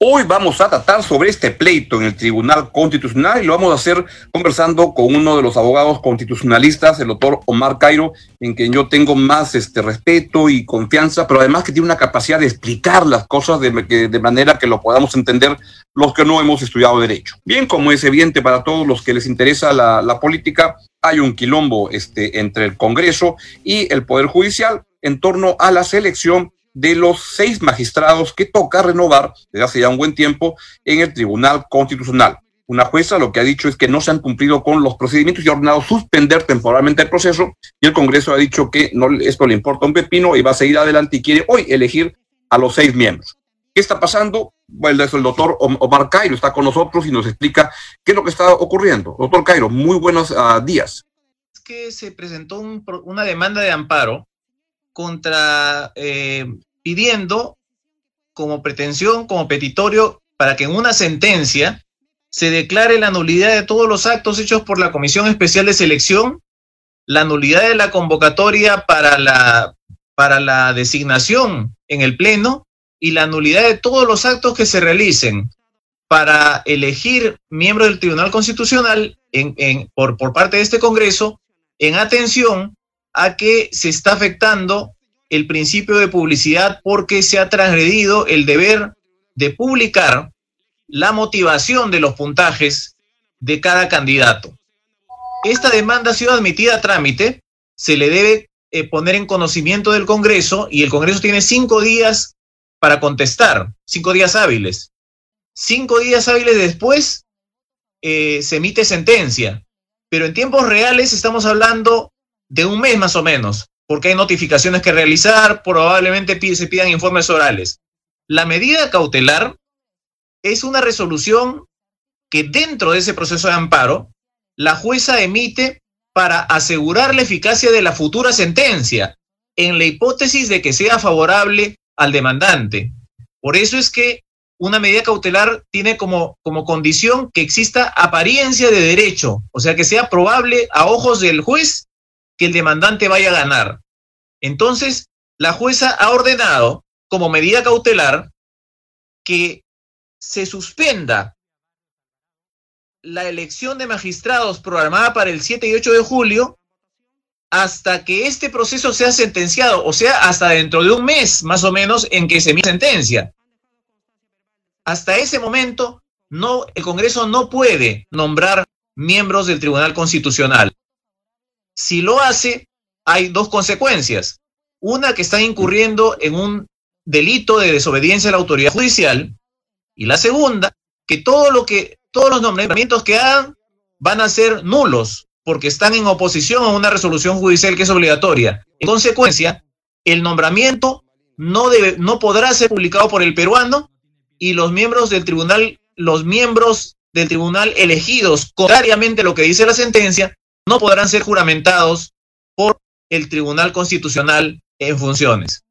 Hoy vamos a tratar sobre este pleito en el Tribunal Constitucional y lo vamos a hacer conversando con uno de los abogados constitucionalistas, el doctor Omar Cairo, en quien yo tengo más este, respeto y confianza, pero además que tiene una capacidad de explicar las cosas de, de manera que lo podamos entender los que no hemos estudiado derecho. Bien, como es evidente para todos los que les interesa la, la política, hay un quilombo este, entre el Congreso y el Poder Judicial en torno a la selección de los seis magistrados que toca renovar desde hace ya un buen tiempo en el Tribunal Constitucional. Una jueza lo que ha dicho es que no se han cumplido con los procedimientos y ha ordenado suspender temporalmente el proceso y el Congreso ha dicho que no, esto le importa un pepino y va a seguir adelante y quiere hoy elegir a los seis miembros. ¿Qué está pasando? Bueno, el doctor Omar Cairo está con nosotros y nos explica qué es lo que está ocurriendo. Doctor Cairo, muy buenos uh, días. Es que se presentó un, una demanda de amparo contra, eh, pidiendo como pretensión, como petitorio, para que en una sentencia se declare la nulidad de todos los actos hechos por la Comisión Especial de Selección, la nulidad de la convocatoria para la, para la designación en el Pleno y la nulidad de todos los actos que se realicen para elegir miembros del Tribunal Constitucional en, en, por, por parte de este Congreso en atención a que se está afectando el principio de publicidad porque se ha transgredido el deber de publicar la motivación de los puntajes de cada candidato. Esta demanda ha sido admitida a trámite, se le debe eh, poner en conocimiento del Congreso y el Congreso tiene cinco días para contestar, cinco días hábiles. Cinco días hábiles después eh, se emite sentencia, pero en tiempos reales estamos hablando de un mes más o menos, porque hay notificaciones que realizar, probablemente se pidan informes orales. La medida cautelar es una resolución que dentro de ese proceso de amparo, la jueza emite para asegurar la eficacia de la futura sentencia, en la hipótesis de que sea favorable al demandante. Por eso es que una medida cautelar tiene como, como condición que exista apariencia de derecho, o sea, que sea probable a ojos del juez que el demandante vaya a ganar. Entonces, la jueza ha ordenado como medida cautelar que se suspenda la elección de magistrados programada para el 7 y 8 de julio hasta que este proceso sea sentenciado, o sea, hasta dentro de un mes más o menos en que se emite sentencia. Hasta ese momento, no, el Congreso no puede nombrar miembros del Tribunal Constitucional. Si lo hace, hay dos consecuencias. Una, que están incurriendo en un delito de desobediencia a la autoridad judicial. Y la segunda, que todo lo que, todos los nombramientos que hagan van a ser nulos, porque están en oposición a una resolución judicial que es obligatoria. En consecuencia, el nombramiento no, debe, no podrá ser publicado por el peruano y los miembros del tribunal, los miembros del tribunal elegidos, contrariamente a lo que dice la sentencia, no podrán ser juramentados por el Tribunal Constitucional en funciones.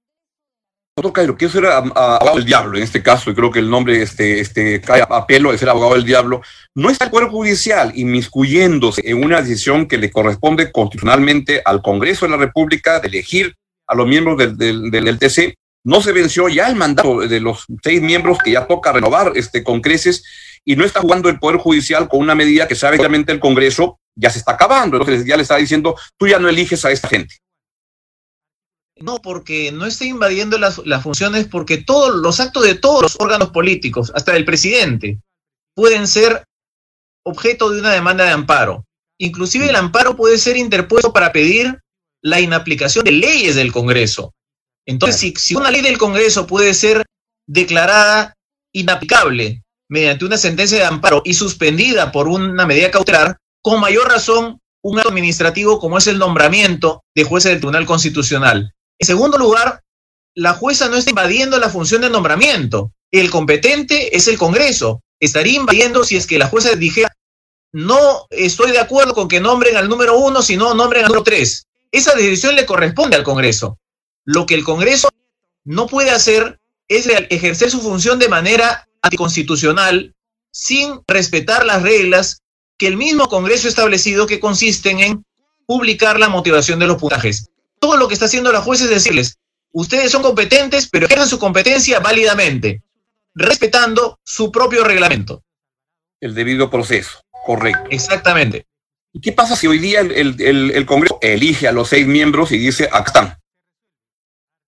Doctor Cairo, quiero ser abogado del diablo en este caso, y creo que el nombre este, este, cae a pelo de ser abogado del diablo. ¿No está el Poder Judicial inmiscuyéndose en una decisión que le corresponde constitucionalmente al Congreso de la República de elegir a los miembros del, del, del TC? No se venció ya el mandato de los seis miembros que ya toca renovar este, con creces y no está jugando el Poder Judicial con una medida que sabe claramente el Congreso ya se está acabando. Entonces ya le está diciendo, tú ya no eliges a esta gente. No, porque no está invadiendo las, las, funciones, porque todos los actos de todos los órganos políticos, hasta del presidente, pueden ser objeto de una demanda de amparo. Inclusive el amparo puede ser interpuesto para pedir la inaplicación de leyes del Congreso. Entonces, si, si una ley del Congreso puede ser declarada inaplicable mediante una sentencia de amparo y suspendida por una medida cautelar, con mayor razón un acto administrativo como es el nombramiento de jueces del Tribunal Constitucional. En segundo lugar, la jueza no está invadiendo la función de nombramiento. El competente es el Congreso. Estaría invadiendo si es que la jueza dijera, no estoy de acuerdo con que nombren al número uno, sino nombren al número tres. Esa decisión le corresponde al Congreso. Lo que el Congreso no puede hacer es ejercer su función de manera anticonstitucional sin respetar las reglas que el mismo Congreso ha establecido que consisten en publicar la motivación de los puntajes. Todo lo que está haciendo la juez es decirles, ustedes son competentes, pero ejercen su competencia válidamente, respetando su propio reglamento. El debido proceso, correcto. Exactamente. ¿Y qué pasa si hoy día el, Congreso elige a los seis miembros y dice, acá están?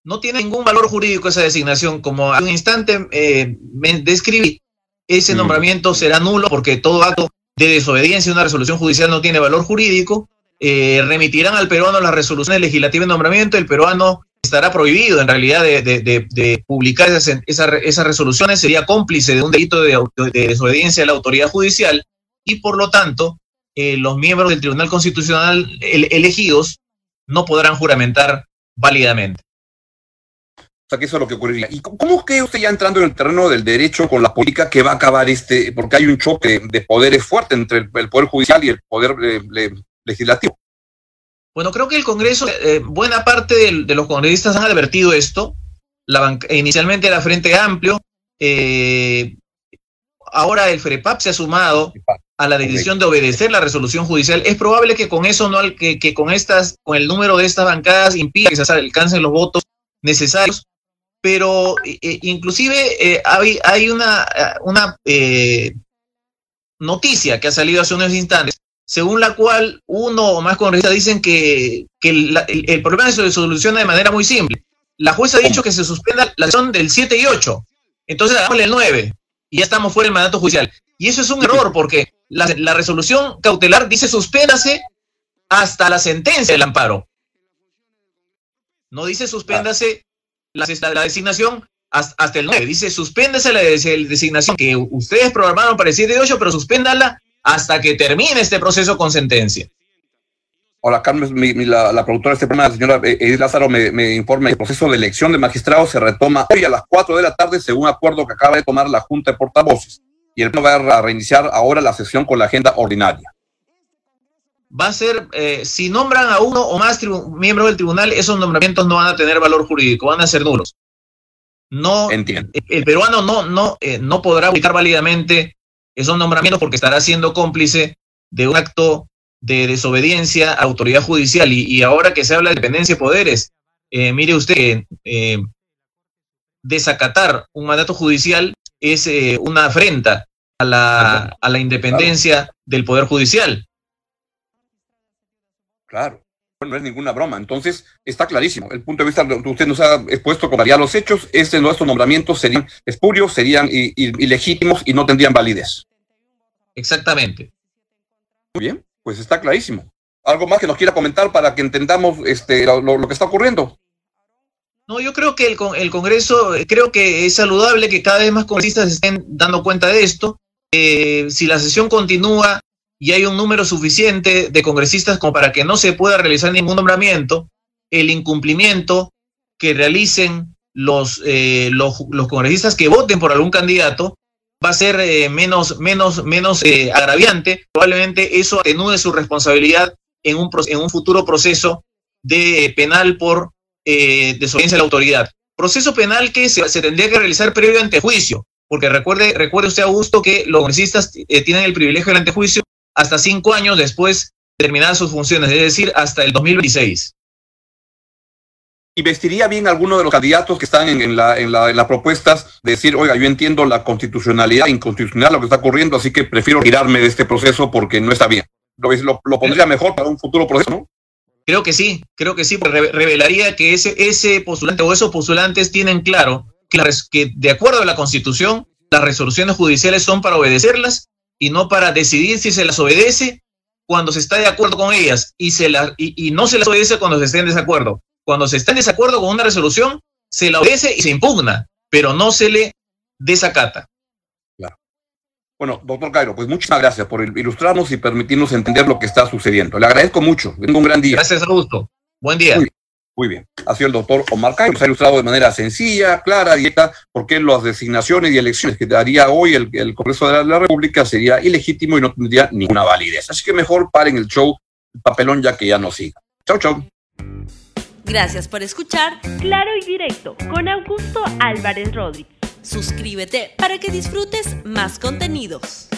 No tiene ningún valor jurídico esa designación. Como hace un instante eh, me describí, ese mm. nombramiento será nulo porque todo acto de desobediencia una resolución judicial no tiene valor jurídico. Eh, remitirán al peruano las resoluciones legislativas de nombramiento. El peruano estará prohibido en realidad de, publicar esas, esas, resoluciones, sería cómplice de un delito de, desobediencia a la autoridad judicial y por lo tanto eh, los miembros del Tribunal Constitucional elegidos no podrán juramentar válidamente. O sea, que eso es lo que ocurriría. ¿Y cómo que usted ya entrando en el terreno del derecho con la política que va a acabar este, porque hay un choque de poderes fuerte entre el, Poder Judicial y el Poder eh, Legislativo? Bueno, creo que el Congreso, eh, buena parte de, los congresistas han advertido esto. Inicialmente era Frente Amplio, eh, ahora el FREPAP se ha sumado a la decisión de obedecer la resolución judicial. Es probable que con eso no que, que con estas, con el número de estas bancadas impida que se alcancen los votos necesarios pero eh, eh, inclusive eh, hay, hay, una, una noticia que ha salido hace unos instantes, según la cual uno o más congresistas dicen que, el, problema se soluciona de manera muy simple. La jueza ha dicho que se suspenda la sesión del 7 y 8, entonces hagámosle el 9 y ya estamos fuera del mandato judicial. Y eso es un error porque la, la resolución cautelar dice suspéndase hasta la sentencia del amparo. No dice suspéndase la, la designación hasta, el 9. Dice, suspéndese la designación que ustedes programaron para el 7 de 8, pero suspéndala hasta que termine este proceso con sentencia. Hola, Carmen, la, productora de este programa, la señora Edith Lázaro, me, informa que el proceso de elección de magistrados se retoma hoy a las 4 de la tarde, según acuerdo que acaba de tomar la Junta de Portavoces. Y el pleno va a reiniciar ahora la sesión con la agenda ordinaria va a ser, eh, si nombran a uno o más miembros del tribunal, esos nombramientos no van a tener valor jurídico, van a ser nulos. No, Entiendo. El, peruano no, no, eh, no podrá ubicar válidamente esos nombramientos porque estará siendo cómplice de un acto de desobediencia a autoridad judicial. Y, ahora que se habla de dependencia de poderes, eh, mire usted, desacatar un mandato judicial es una afrenta a la, a la independencia del Poder Judicial. Claro. No es ninguna broma. Entonces, está clarísimo. El punto de vista que usted nos ha expuesto con los hechos, este, estos nombramientos serían espurios, serían ilegítimos y no tendrían validez. Exactamente. Muy bien, pues está clarísimo. ¿Algo más que nos quiera comentar para que entendamos este, lo, que está ocurriendo? No, yo creo que el, el, Congreso, creo que es saludable que cada vez más congresistas estén dando cuenta de esto. Eh, si la sesión continúa y hay un número suficiente de congresistas como para que no se pueda realizar ningún nombramiento, el incumplimiento que realicen los, eh, los, congresistas que voten por algún candidato va a ser eh, menos, menos, menos eh, agraviante. Probablemente eso atenúe su responsabilidad en un, en un futuro proceso de penal por desobediencia de la autoridad. Proceso penal que se, tendría que realizar previo antejuicio, porque recuerde, recuerde usted, Augusto, que los congresistas tienen el privilegio del antejuicio hasta cinco años después de terminar sus funciones, es decir, hasta el 2026. ¿Y vestiría bien alguno de los candidatos que están en, las propuestas de decir, oiga, yo entiendo la constitucionalidad, inconstitucional, lo que está ocurriendo, así que prefiero girarme de este proceso porque no está bien? Lo, lo, pondría mejor para un futuro proceso, ¿no? Creo que sí, creo que sí, porque revelaría que ese, ese postulante o esos postulantes tienen claro que, que de acuerdo a la Constitución, las resoluciones judiciales son para obedecerlas y no para decidir si se las obedece cuando se está de acuerdo con ellas y, se la, y, no se las obedece cuando se esté en desacuerdo. Cuando se está en desacuerdo con una resolución, se la obedece y se impugna, pero no se le desacata. Claro. Bueno, doctor Cairo, pues muchas gracias por ilustrarnos y permitirnos entender lo que está sucediendo. Le agradezco mucho. Tengo un gran día. Gracias, Augusto. Buen día. Muy bien. Ha sido el doctor Omar Cayo, nos ha ilustrado de manera sencilla, clara, directa, por qué las designaciones y elecciones que daría hoy el, Congreso de la, República sería ilegítimo y no tendría ninguna validez. Así que mejor paren el show, el papelón, ya que ya no siga. Chau, chau. Gracias por escuchar Claro y Directo con Augusto Álvarez Rodríguez. Suscríbete para que disfrutes más contenidos.